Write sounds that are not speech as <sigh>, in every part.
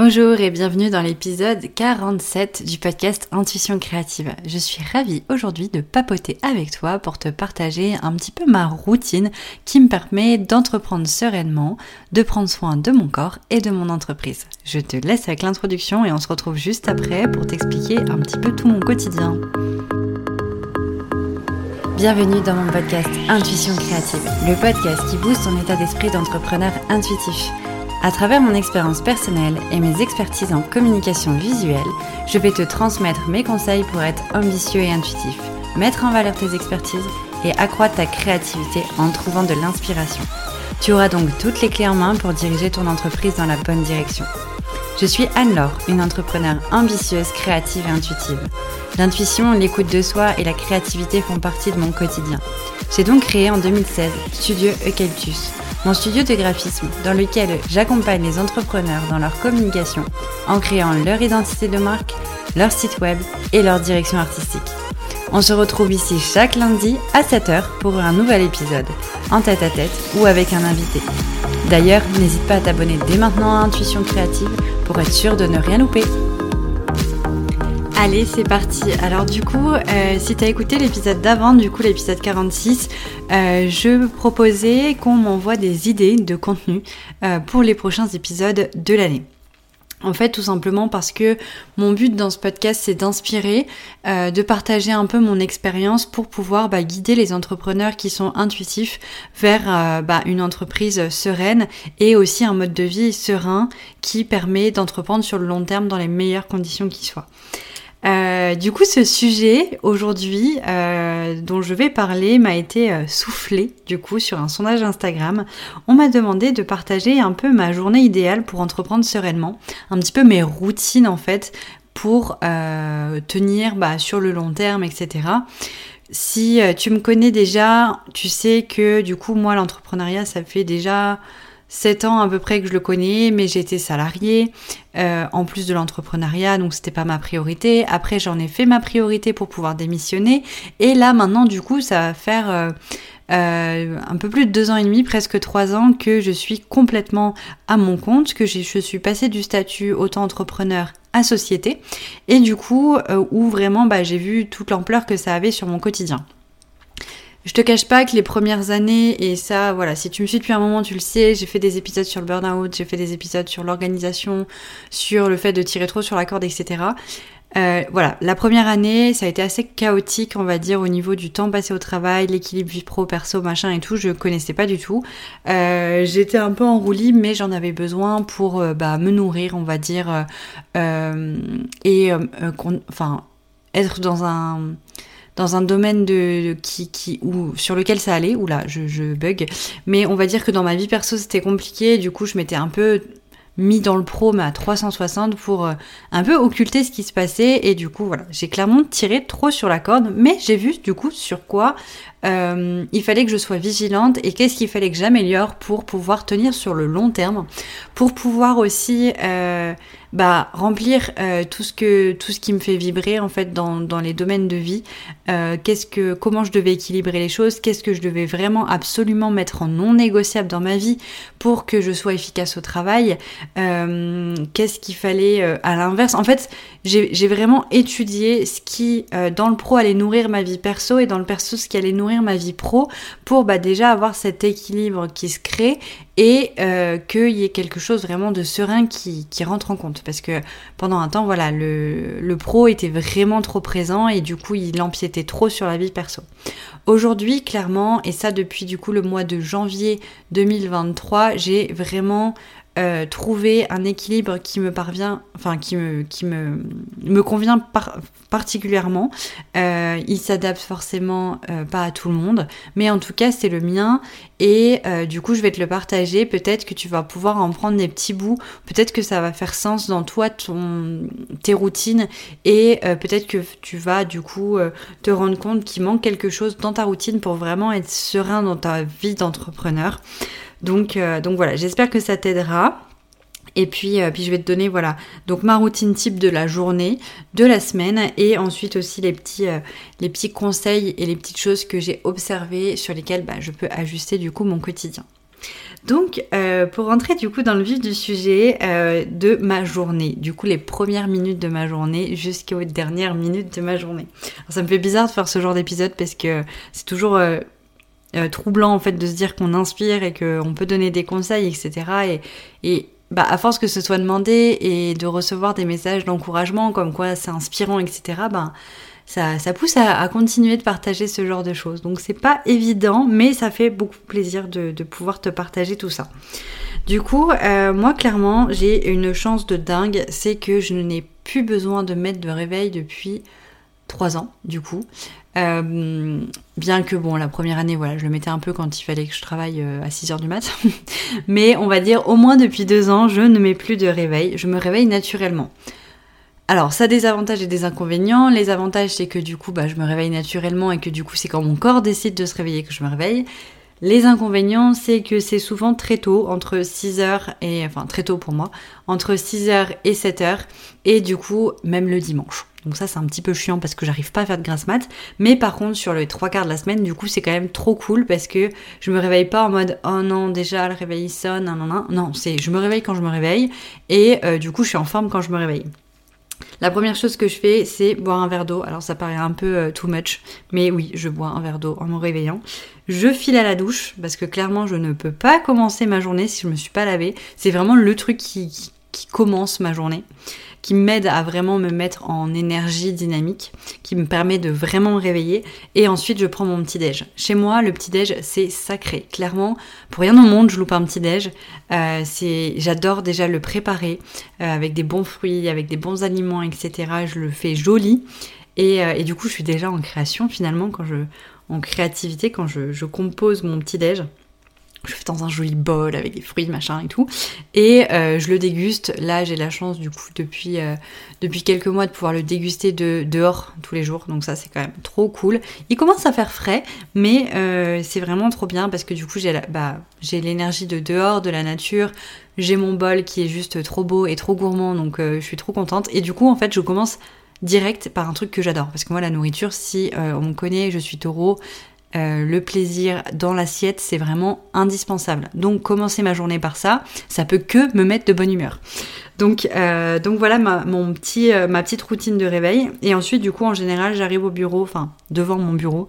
Bonjour et bienvenue dans l'épisode 47 du podcast Intuition créative. Je suis ravie aujourd'hui de papoter avec toi pour te partager un petit peu ma routine qui me permet d'entreprendre sereinement, de prendre soin de mon corps et de mon entreprise. Je te laisse avec l'introduction et on se retrouve juste après pour t'expliquer un petit peu tout mon quotidien. Bienvenue dans mon podcast Intuition créative, le podcast qui booste ton état d'esprit d'entrepreneur intuitif. À travers mon expérience personnelle et mes expertises en communication visuelle, je vais te transmettre mes conseils pour être ambitieux et intuitif, mettre en valeur tes expertises et accroître ta créativité en trouvant de l'inspiration. Tu auras donc toutes les clés en main pour diriger ton entreprise dans la bonne direction. Je suis Anne-Laure, une entrepreneure ambitieuse, créative et intuitive. L'intuition, l'écoute de soi et la créativité font partie de mon quotidien. J'ai donc créé en 2016 Studio Eucalyptus mon studio de graphisme dans lequel j'accompagne les entrepreneurs dans leur communication en créant leur identité de marque, leur site web et leur direction artistique. On se retrouve ici chaque lundi à 7h pour un nouvel épisode, en tête à tête ou avec un invité. D'ailleurs, n'hésite pas à t'abonner dès maintenant à Intuition Créative pour être sûr de ne rien louper. Allez, c'est parti. Alors du coup, euh, si tu as écouté l'épisode d'avant, du coup l'épisode 46, euh, je proposais qu'on m'envoie des idées de contenu euh, pour les prochains épisodes de l'année. En fait, tout simplement parce que mon but dans ce podcast, c'est d'inspirer, de partager un peu mon expérience pour pouvoir bah, guider les entrepreneurs qui sont intuitifs vers bah, une entreprise sereine et aussi un mode de vie serein qui permet d'entreprendre sur le long terme dans les meilleures conditions qui soient. Euh, du coup, ce sujet aujourd'hui euh, dont je vais parler m'a été euh, soufflé du coup sur un sondage Instagram. On m'a demandé de partager un peu ma journée idéale pour entreprendre sereinement, un petit peu mes routines en fait pour tenir bah, sur le long terme, etc. Si tu me connais déjà, tu sais que du coup moi l'entrepreneuriat ça fait déjà 7 ans à peu près que je le connais, mais j'étais salariée euh, en plus de l'entrepreneuriat, donc c'était pas ma priorité. Après, j'en ai fait ma priorité pour pouvoir démissionner, et là maintenant, du coup, ça va faire euh, euh, un peu plus de deux ans et demi, presque trois ans, que je suis complètement à mon compte, que je suis passée du statut auto-entrepreneur à société, et du coup, où vraiment, bah, j'ai vu toute l'ampleur que ça avait sur mon quotidien. Je te cache pas que les premières années, et ça, voilà, si tu me suis depuis un moment, tu le sais, j'ai fait des épisodes sur le burn-out, j'ai fait des épisodes sur l'organisation, sur le fait de tirer trop sur la corde, etc. Euh, voilà, la première année, ça a été assez chaotique, on va dire, au niveau du temps passé au travail, l'équilibre vie pro, perso, machin et tout, je connaissais pas du tout. Euh, J'étais un peu en roulis, mais j'en avais besoin pour euh, bah, me nourrir, on va dire, et enfin être dans un dans un domaine de, qui, qui, sur lequel ça allait, ou là je, je bug, mais on va dire que dans ma vie perso c'était compliqué, du coup je m'étais un peu mis dans le pro mais à 360 pour euh, un peu occulter ce qui se passait. Et du coup voilà j'ai clairement tiré trop sur la corde. Mais j'ai vu du coup sur quoi euh, il fallait que je sois vigilante et qu'est-ce qu'il fallait que j'améliore pour pouvoir tenir sur le long terme. Pour pouvoir aussi euh, bah, remplir euh, tout ce que tout ce qui me fait vibrer en fait dans, dans les domaines de vie. Euh, qu'est-ce que comment je devais équilibrer les choses? Qu'est-ce que je devais vraiment absolument mettre en non négociable dans ma vie pour que je sois efficace au travail? Euh, qu'est-ce qu'il fallait à l'inverse? En fait j'ai vraiment étudié ce qui dans le pro allait nourrir ma vie perso et dans le perso ce qui allait nourrir ma vie pro pour bah déjà avoir cet équilibre qui se crée et euh, qu'il y ait quelque chose vraiment de serein qui, rentre en compte. Parce que pendant un temps, voilà, le, le pro était vraiment trop présent et du coup, il empiétait trop sur la vie perso. Aujourd'hui, clairement, et ça depuis du coup le mois de janvier 2023, j'ai vraiment euh, trouver un équilibre qui me parvient, enfin qui me, convient particulièrement. Euh, il s'adapte forcément euh, pas à tout le monde, mais en tout cas c'est le mien et du coup je vais te le partager. Peut-être que tu vas pouvoir en prendre des petits bouts, peut-être que ça va faire sens dans toi, ton, tes routines et peut-être que tu vas du coup te rendre compte qu'il manque quelque chose dans ta routine pour vraiment être serein dans ta vie d'entrepreneur. Donc, euh, donc voilà, j'espère que ça t'aidera. Et puis, euh, puis je vais te donner voilà donc ma routine type de la journée, de la semaine, et ensuite aussi les petits, euh, les petits conseils et les petites choses que j'ai observées sur lesquelles bah, je peux ajuster du coup mon quotidien. Donc, pour rentrer du coup dans le vif du sujet de ma journée, du coup les premières minutes de ma journée jusqu'aux dernières minutes de ma journée. ça me fait bizarre de faire ce genre d'épisode parce que c'est toujours troublant en fait de se dire qu'on inspire et qu'on peut donner des conseils, etc. Et, bah, à force que ce soit demandé et de recevoir des messages d'encouragement comme quoi c'est inspirant, etc. Ben, ça, ça pousse à, continuer de partager ce genre de choses. Donc c'est pas évident, mais ça fait beaucoup plaisir de, de pouvoir te partager tout ça. Du coup, euh, moi clairement, j'ai une chance de dingue, c'est que je n'ai plus besoin de mettre de réveil depuis 3 ans, du coup. Euh, bien que bon, la première année, voilà, je le mettais un peu quand il fallait que je travaille euh, à 6 heures du mat. <laughs> Mais on va dire au moins depuis 2 ans, je ne mets plus de réveil. Je me réveille naturellement. Alors, ça a des avantages et des inconvénients. Les avantages, c'est que du coup, bah, je me réveille naturellement et que du coup, c'est quand mon corps décide de se réveiller que je me réveille. Les inconvénients, c'est que c'est souvent très tôt, entre 6h et, enfin très tôt pour moi, entre 6h et 7h, et du coup, même le dimanche. Donc ça, c'est un petit peu chiant parce que j'arrive pas à faire de grasse mat. Mais par contre, sur les trois quarts de la semaine, du coup, c'est quand même trop cool parce que je me réveille pas en mode oh non, déjà le réveil sonne, non, non, non. Non, c'est je me réveille quand je me réveille et euh, du coup, je suis en forme quand je me réveille. La première chose que je fais, c'est boire un verre d'eau. Alors ça paraît un peu euh, too much, mais oui, je bois un verre d'eau en me réveillant. Je file à la douche parce que clairement, je ne peux pas commencer ma journée si je me suis pas lavée. C'est vraiment le truc qui commence ma journée qui m'aide à vraiment me mettre en énergie dynamique, qui me permet de vraiment me réveiller. Et ensuite, je prends mon petit déj. Chez moi, le petit déj, c'est sacré. Clairement, pour rien au monde, je loupe un petit déj. Euh, j'adore déjà le préparer euh, avec des bons fruits, avec des bons aliments, etc. Je le fais joli. Et, euh, et, du coup, je suis déjà en création finalement quand je, en créativité quand je, je compose mon petit déj je fais dans un joli bol avec des fruits, machin et tout. Et euh, je le déguste. Là, j'ai la chance, du coup, depuis, euh, quelques mois, de pouvoir le déguster de, dehors tous les jours. Donc ça, c'est quand même trop cool. Il commence à faire frais, mais euh, c'est vraiment trop bien parce que du coup, j'ai bah, j'ai l'énergie de dehors, de la nature. J'ai mon bol qui est juste trop beau et trop gourmand, donc je suis trop contente. Et du coup, en fait, je commence direct par un truc que j'adore. Parce que moi, la nourriture, si on me connaît, je suis taureau, euh, le plaisir dans l'assiette, c'est vraiment indispensable. Donc commencer ma journée par ça, ça peut que me mettre de bonne humeur. Donc, euh, donc voilà ma, mon petit, euh, ma petite routine de réveil. Et ensuite, du coup, en général, j'arrive au bureau, enfin devant mon bureau.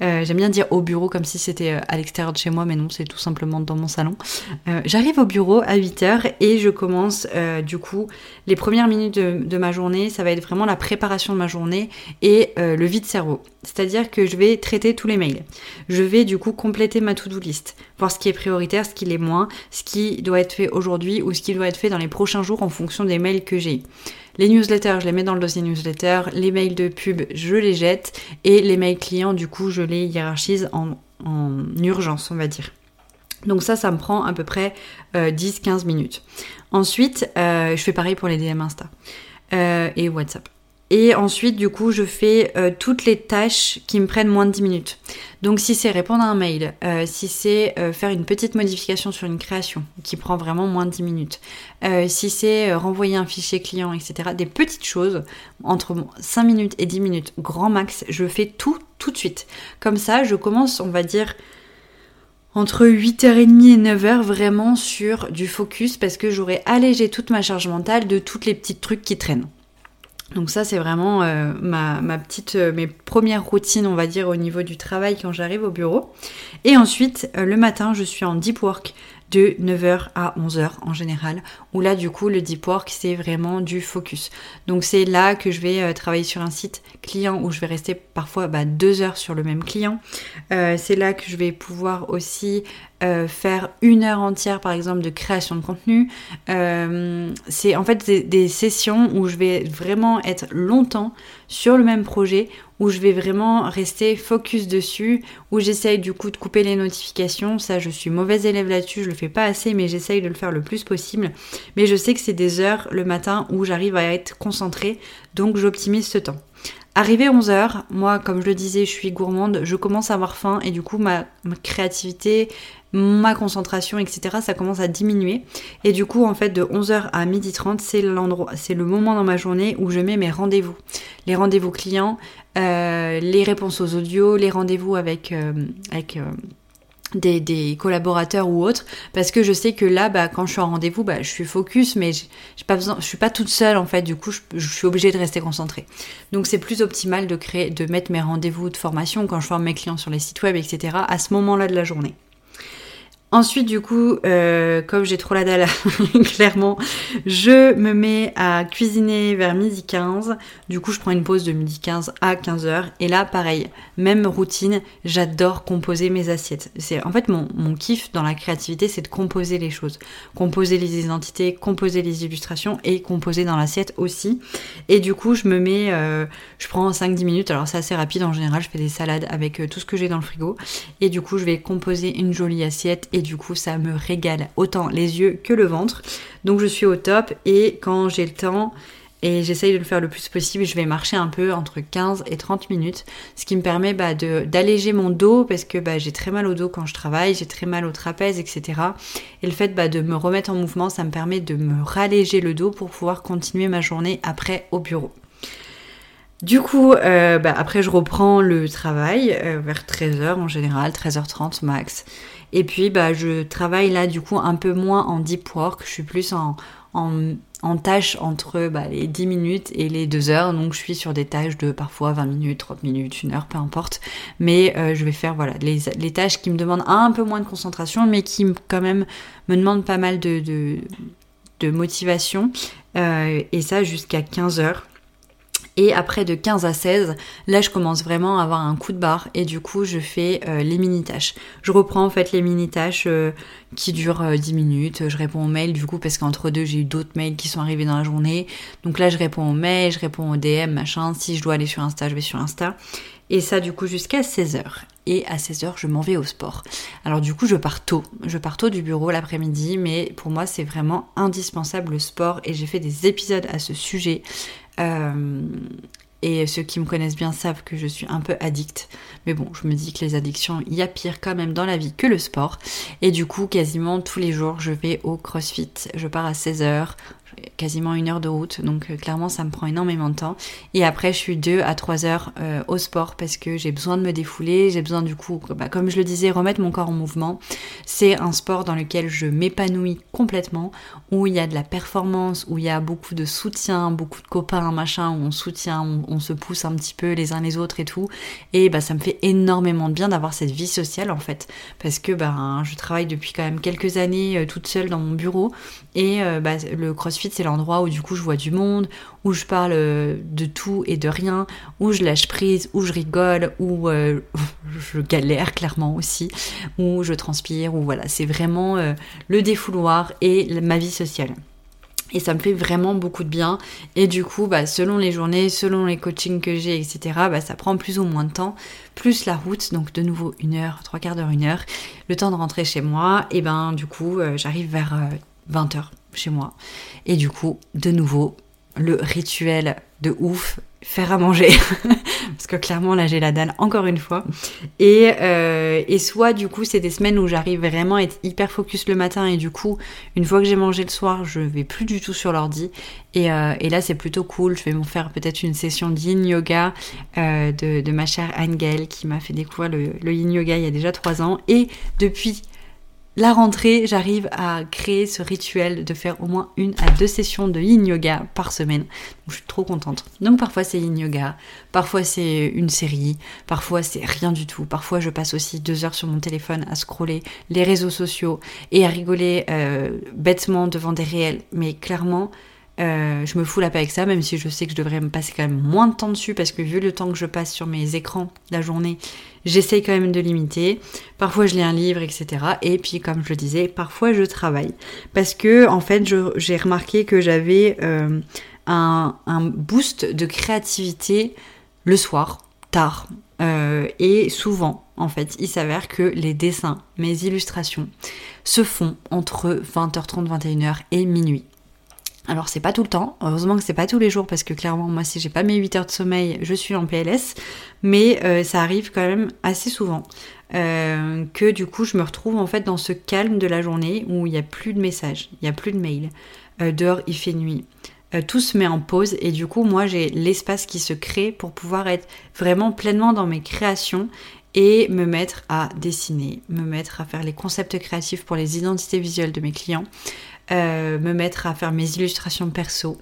J'aime bien dire au bureau comme si c'était à l'extérieur de chez moi, mais non, c'est tout simplement dans mon salon. j'arrive au bureau à 8h et je commence, du coup, les premières minutes de, de, ma journée, ça va être vraiment la préparation de ma journée et le vide cerveau. C'est-à-dire que je vais traiter tous les mails. Je vais du coup compléter ma to-do list, voir ce qui est prioritaire, ce qui l'est moins, ce qui doit être fait aujourd'hui ou ce qui doit être fait dans les prochains jours en fonction des mails que j'ai. Les newsletters, je les mets dans le dossier newsletter, les mails de pub, je les jette et les mails clients, du coup, je les hiérarchise en, urgence, on va dire. Donc ça, ça me prend à peu près 10-15 euh, minutes. Ensuite, euh, je fais pareil pour les DM Insta euh, et WhatsApp. Et ensuite, du coup, je fais euh, toutes les tâches qui me prennent moins de 10 minutes. Donc si c'est répondre à un mail, euh, si c'est euh, faire une petite modification sur une création qui prend vraiment moins de 10 minutes, si c'est renvoyer un fichier client, etc., des petites choses, entre 5 minutes et 10 minutes, grand max, je fais tout tout de suite. Comme ça, je commence, on va dire, entre 8h30 et 9h vraiment sur du focus parce que j'aurai allégé toute ma charge mentale de toutes les petites trucs qui traînent. Donc ça c'est vraiment euh, ma, petite, euh, mes premières routines on va dire au niveau du travail quand j'arrive au bureau. Et ensuite euh, le matin je suis en deep work de 9h à 11h en général, où là du coup le deep work c'est vraiment du focus. Donc c'est là que je vais travailler sur un site client où je vais rester parfois bah, deux heures sur le même client. c'est là que je vais pouvoir aussi euh, faire une heure entière par exemple de création de contenu. Euh, c'est en fait des, sessions où je vais vraiment être longtemps sur le même projet, où je vais vraiment rester focus dessus, où j'essaye du coup de couper les notifications. Ça, je suis mauvaise élève là-dessus, je le fais pas assez, mais j'essaye de le faire le plus possible. Mais je sais que c'est des heures le matin où j'arrive à être concentrée, donc j'optimise ce temps. Arrivé 11h, moi, comme je le disais, je suis gourmande, je commence à avoir faim et du coup, ma créativité, ma concentration, etc., ça commence à diminuer. Et du coup, en fait, de 11h à 12h30, c'est l'endroit, c'est le moment dans ma journée où je mets mes rendez-vous. Les rendez-vous clients, euh, les réponses aux audios, les rendez-vous avec, euh, avec euh, des, collaborateurs ou autres parce que je sais que là bah, quand je suis en rendez-vous bah, je suis focus mais j'ai pas besoin je suis pas toute seule en fait du coup je, je suis obligée de rester concentrée donc c'est plus optimal de créer de mettre mes rendez-vous de formation quand je forme mes clients sur les sites web etc à ce moment là de la journée Ensuite, du coup, euh, comme j'ai trop la dalle, <laughs> clairement, je me mets à cuisiner vers midi 15. Du coup, je prends une pause de midi 15 à 15h. Et là, pareil, même routine, j'adore composer mes assiettes. C'est En fait, mon, mon kiff dans la créativité, c'est de composer les choses. Composer les identités, composer les illustrations et composer dans l'assiette aussi. Et du coup, je me mets, euh, je prends 5-10 minutes. Alors, c'est assez rapide en général, je fais des salades avec euh, tout ce que j'ai dans le frigo. Et du coup, je vais composer une jolie assiette et du coup ça me régale autant les yeux que le ventre. Donc je suis au top et quand j'ai le temps et j'essaye de le faire le plus possible, je vais marcher un peu entre 15 et 30 minutes, ce qui me permet bah, d'alléger mon dos parce que bah, j'ai très mal au dos quand je travaille, j'ai très mal au trapèze, etc. Et le fait bah, de me remettre en mouvement, ça me permet de me ralléger le dos pour pouvoir continuer ma journée après au bureau. Du coup, euh, bah, après je reprends le travail euh, vers 13h en général, 13h30 max. Et puis, bah, je travaille là, du coup, un peu moins en deep work. Je suis plus en, en, tâches entre bah, les 10 minutes et les 2 heures. Donc, je suis sur des tâches de parfois 20 minutes, 30 minutes, 1 heure, peu importe. Mais euh, je vais faire, voilà, les, les, tâches qui me demandent un peu moins de concentration, mais qui, quand même, me demandent pas mal de, de, de motivation. Euh, et ça jusqu'à 15 heures. Et après de 15 à 16, là je commence vraiment à avoir un coup de barre et du coup je fais euh, les mini-tâches. Je reprends en fait les mini-tâches euh, qui durent 10 euh, minutes. Je réponds aux mails du coup parce qu'entre deux j'ai eu d'autres mails qui sont arrivés dans la journée. Donc là je réponds aux mails, je réponds aux DM, machin. Si je dois aller sur Insta, je vais sur Insta. Et ça du coup jusqu'à 16h. Et à 16h, je m'en vais au sport. Alors du coup, je pars tôt. Je pars tôt du bureau l'après-midi, mais pour moi, c'est vraiment indispensable le sport. Et j'ai fait des épisodes à ce sujet. Euh, et ceux qui me connaissent bien savent que je suis un peu addict. Mais bon, je me dis que les addictions, il y a pire quand même dans la vie que le sport. Et du coup, quasiment tous les jours, je vais au CrossFit. Je pars à 16h, quasiment une heure de route, donc euh, clairement ça me prend énormément de temps. Et après je suis deux à trois heures euh, au sport parce que j'ai besoin de me défouler, j'ai besoin du coup, bah, comme je le disais, remettre mon corps en mouvement. C'est un sport dans lequel je m'épanouis complètement, où il y a de la performance, où il y a beaucoup de soutien, beaucoup de copains, machin, où on soutient, on, se pousse un petit peu les uns les autres et tout. Et bah ça me fait énormément de bien d'avoir cette vie sociale en fait, parce que bah, je travaille depuis quand même quelques années euh, toute seule dans mon bureau et bah, le CrossFit c'est l'endroit où du coup je vois du monde, où je parle euh, de tout et de rien, où je lâche prise, où je rigole, où euh, <laughs> je galère clairement aussi, où je transpire, où voilà, c'est vraiment euh, le défouloir et ma vie sociale. Et ça me fait vraiment beaucoup de bien. Et du coup, bah, selon les journées, selon les coachings que j'ai, etc., bah, ça prend plus ou moins de temps. Plus la route, donc de nouveau une heure, trois quarts d'heure, une heure. Le temps de rentrer chez moi, et ben du coup, j'arrive vers 20h chez moi. Et du coup, de nouveau, le rituel de ouf, faire à manger. <laughs> Parce que clairement, là, j'ai la dalle encore une fois. Et, euh, et soit, du coup, c'est des semaines où j'arrive vraiment à être hyper focus le matin. Et du coup, une fois que j'ai mangé le soir, je vais plus du tout sur l'ordi. Et, euh, là, c'est plutôt cool. Je vais me faire peut-être une session yin yoga euh, de, de, ma chère Angel qui m'a fait découvrir le, le yin yoga il y a déjà trois ans. Et depuis la rentrée, j'arrive à créer ce rituel de faire au moins une à deux sessions de yin yoga par semaine. je suis trop contente. Donc parfois c'est yin yoga, parfois c'est une série, parfois c'est rien du tout. Parfois je passe aussi deux heures sur mon téléphone à scroller les réseaux sociaux et à rigoler euh, bêtement devant des réels. Mais clairement, euh, je me fous la paix avec ça, même si je sais que je devrais me passer quand même moins de temps dessus, parce que vu le temps que je passe sur mes écrans la journée, j'essaye quand même de limiter. Parfois je lis un livre, etc. Et puis comme je le disais, parfois je travaille. Parce que en fait, j'ai remarqué que j'avais euh, un, boost de créativité le soir, tard. Euh, et souvent, en fait, il s'avère que les dessins, mes illustrations, se font entre 20h30, 21h et minuit. Alors c'est pas tout le temps, heureusement que c'est pas tous les jours parce que clairement moi si j'ai pas mes 8 heures de sommeil je suis en PLS, mais euh, ça arrive quand même assez souvent euh, que du coup je me retrouve en fait dans ce calme de la journée où il n'y a plus de messages, il n'y a plus de mails, euh, dehors il fait nuit. tout se met en pause et du coup moi j'ai l'espace qui se crée pour pouvoir être vraiment pleinement dans mes créations et me mettre à dessiner, me mettre à faire les concepts créatifs pour les identités visuelles de mes clients, euh, me mettre à faire mes illustrations perso.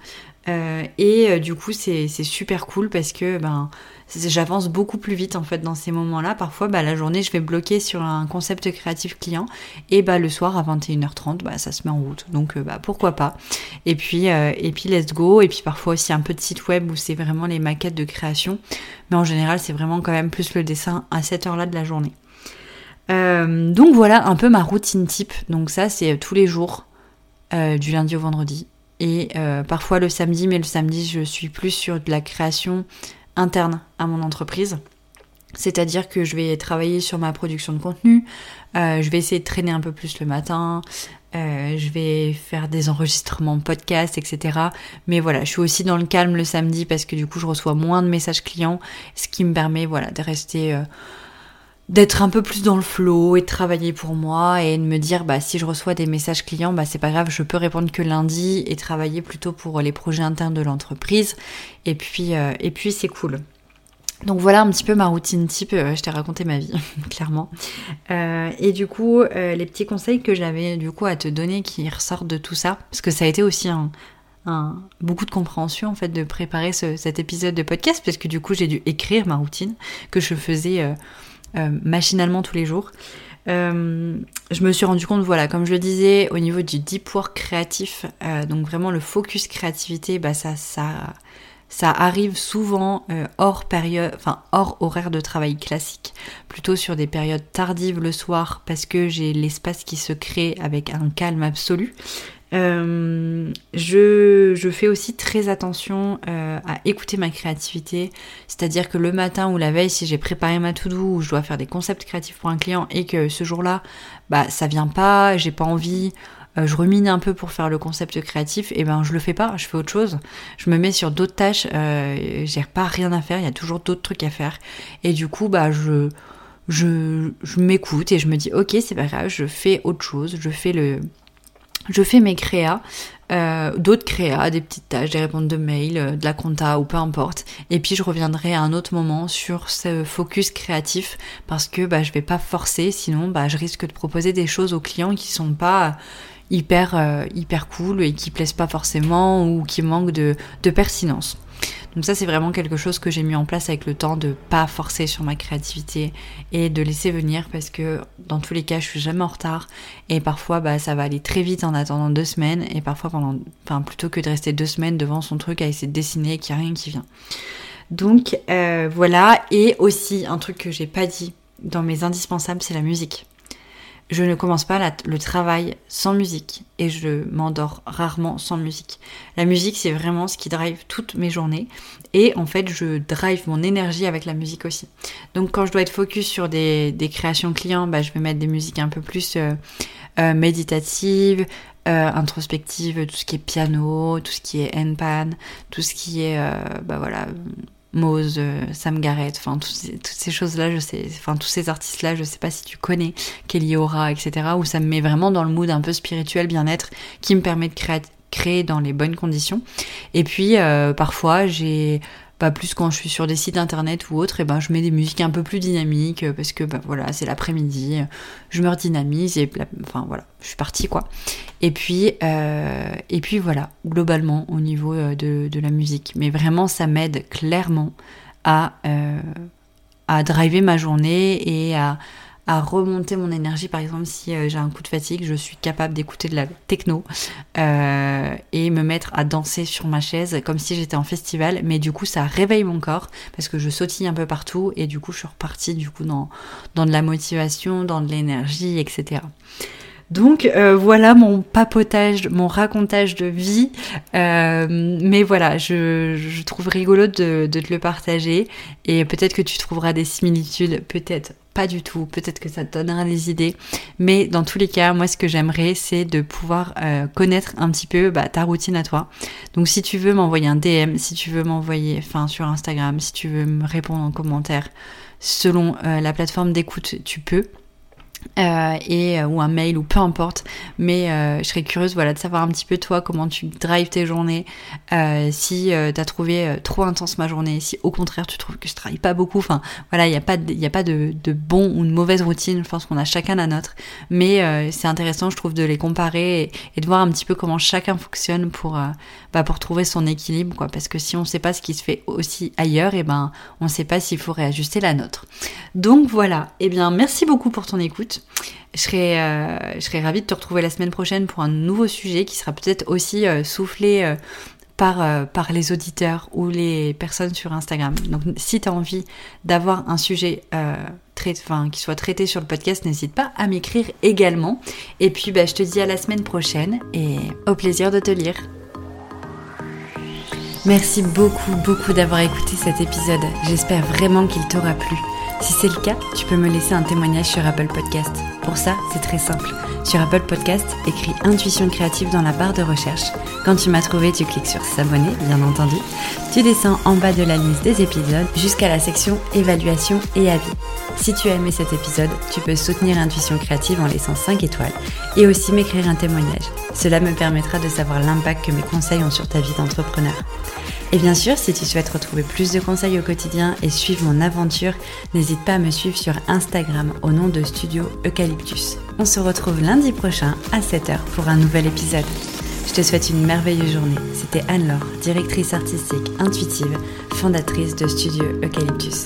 Euh, et euh, du coup, c'est super cool parce que ben, j'avance beaucoup plus vite en fait dans ces moments-là. Parfois, bah, la journée, je vais bloquer sur un concept créatif client et bah, le soir à 21h30, bah, ça se met en route. Donc bah, pourquoi pas. Et puis, et puis let's go. Et puis parfois aussi un peu de site web où c'est vraiment les maquettes de création. Mais en général, c'est vraiment quand même plus le dessin à cette heure-là de la journée. donc voilà un peu ma routine type. Donc ça, c'est tous les jours. Euh, du lundi au vendredi. Et euh, parfois le samedi, mais le samedi, je suis plus sur de la création interne à mon entreprise. C'est-à-dire que je vais travailler sur ma production de contenu, euh, je vais essayer de traîner un peu plus le matin, je vais faire des enregistrements podcast, etc. Mais voilà, je suis aussi dans le calme le samedi parce que du coup je reçois moins de messages clients, ce qui me permet voilà de rester d'être un peu plus dans le flow et de travailler pour moi et de me dire bah si je reçois des messages clients bah c'est pas grave je peux répondre que lundi et travailler plutôt pour les projets internes de l'entreprise et puis euh, et puis c'est cool donc voilà un petit peu ma routine type, euh, je t'ai raconté ma vie, <laughs> clairement. Euh, et du coup, les petits conseils que j'avais du coup à te donner qui ressortent de tout ça, parce que ça a été aussi un, beaucoup de compréhension en fait de préparer cet épisode de podcast, parce que du coup j'ai dû écrire ma routine que je faisais euh, machinalement tous les jours. Euh, je me suis rendu compte, voilà, comme je le disais, au niveau du deep work créatif, euh, donc vraiment le focus créativité, bah ça, ça, ça arrive souvent hors période, enfin hors horaire de travail classique, plutôt sur des périodes tardives le soir, parce que j'ai l'espace qui se crée avec un calme absolu. Euh, je, fais aussi très attention euh, à écouter ma créativité, c'est-à-dire que le matin ou la veille, si j'ai préparé ma to-do ou je dois faire des concepts créatifs pour un client et que ce jour-là, bah ça vient pas, j'ai pas envie, euh, je remine un peu pour faire le concept créatif, et ben je le fais pas, je fais autre chose, je me mets sur d'autres tâches, j'ai pas rien à faire, il y a toujours d'autres trucs à faire, et du coup bah je m'écoute et je me dis ok c'est pas grave, je fais autre chose, je fais le je fais mes créas, euh, d'autres créas, des petites tâches, des réponses de mail, euh, de la compta ou peu importe. Et puis je reviendrai à un autre moment sur ce focus créatif parce que bah, je vais pas forcer, sinon bah, je risque de proposer des choses aux clients qui sont pas hyper euh, hyper cool et qui plaisent pas forcément ou qui manquent de, de pertinence. Donc ça c'est vraiment quelque chose que j'ai mis en place avec le temps de pas forcer sur ma créativité et de laisser venir parce que dans tous les cas je suis jamais en retard et parfois bah ça va aller très vite en attendant deux semaines et parfois pendant enfin plutôt que de rester deux semaines devant son truc à essayer de dessiner et qu'il n'y a rien qui vient. Donc euh, voilà et aussi un truc que j'ai pas dit dans mes indispensables c'est la musique je ne commence pas le travail sans musique et je m'endors rarement sans musique. La musique, c'est vraiment ce qui drive toutes mes journées et en fait, je drive mon énergie avec la musique aussi. Donc, quand je dois être focus sur des, créations clients, bah, je vais mettre des musiques un peu plus euh, euh, méditatives, euh, introspectives, tout ce qui est piano, tout ce qui est handpan, tout ce qui est, bah voilà Mose, euh, Sam Garrett, enfin toutes ces, choses-là, je sais, enfin tous ces artistes-là, je sais pas si tu connais Kelly Aura, etc. Où ça me met vraiment dans le mood un peu spirituel, bien-être, qui me permet de créer, créer dans les bonnes conditions. Et puis euh, parfois j'ai pas plus quand je suis sur des sites internet ou autres, et ben je mets des musiques un peu plus dynamiques euh, parce que ben voilà, c'est l'après-midi, je me redynamise et enfin voilà, je suis partie quoi. Et puis euh, et puis voilà, globalement au niveau euh, de, de la musique, mais vraiment ça m'aide clairement à à driver ma journée et à à remonter mon énergie. Par exemple, si euh, j'ai un coup de fatigue, je suis capable d'écouter de la techno euh, et me mettre à danser sur ma chaise comme si j'étais en festival. Mais du coup, ça réveille mon corps parce que je sautille un peu partout et du coup, je suis repartie du coup dans, dans de la motivation, dans de l'énergie, etc. Donc euh, voilà mon papotage, mon racontage de vie. mais voilà, je, trouve rigolo de, te le partager et peut-être que tu trouveras des similitudes, peut-être pas du tout, peut-être que ça te donnera des idées, mais dans tous les cas, moi ce que j'aimerais c'est de pouvoir euh, connaître un petit peu bah, ta routine à toi. Donc si tu veux m'envoyer un DM, si tu veux m'envoyer, enfin sur Instagram, si tu veux me répondre en commentaire, selon euh, la plateforme d'écoute, tu peux. Euh, et euh, ou un mail ou peu importe. Mais euh, je serais curieuse voilà de savoir un petit peu toi comment tu drives tes journées. Si tu as trouvé trop intense ma journée. Si au contraire tu trouves que je travaille pas beaucoup. Enfin voilà il n'y a pas y a pas de, de, bon ou de mauvaise routine. Je pense qu'on a chacun la nôtre. Mais c'est intéressant je trouve de les comparer et, de voir un petit peu comment chacun fonctionne pour bah, pour trouver son équilibre quoi parce que si on sait pas ce qui se fait aussi ailleurs et eh ben on sait pas s'il faut réajuster la nôtre donc voilà eh bien merci beaucoup pour ton écoute je serais, euh, je serais ravie de te retrouver la semaine prochaine pour un nouveau sujet qui sera peut-être aussi euh, soufflé euh, par, par les auditeurs ou les personnes sur Instagram. Donc si tu as envie d'avoir un sujet enfin, qui soit traité sur le podcast, n'hésite pas à m'écrire également. Et puis bah, je te dis à la semaine prochaine et au plaisir de te lire. Merci beaucoup, beaucoup d'avoir écouté cet épisode. J'espère vraiment qu'il t'aura plu. Si c'est le cas, tu peux me laisser un témoignage sur Apple Podcast. Pour ça, c'est très simple. Sur Apple Podcast, écris Intuition créative dans la barre de recherche. Quand tu m'as trouvé, tu cliques sur S'abonner, bien entendu. Tu descends en bas de la liste des épisodes jusqu'à la section Évaluation et avis. Si tu as aimé cet épisode, tu peux soutenir Intuition créative en laissant 5 étoiles et aussi m'écrire un témoignage. Cela me permettra de savoir l'impact que mes conseils ont sur ta vie d'entrepreneur. Et bien sûr, si tu souhaites retrouver plus de conseils au quotidien et suivre mon aventure, n'hésite pas à me suivre sur Instagram au nom de Studio Eucalyptus. On se retrouve lundi prochain à 7h pour un nouvel épisode. Je te souhaite une merveilleuse journée. C'était Anne-Laure, directrice artistique intuitive, fondatrice de Studio Eucalyptus.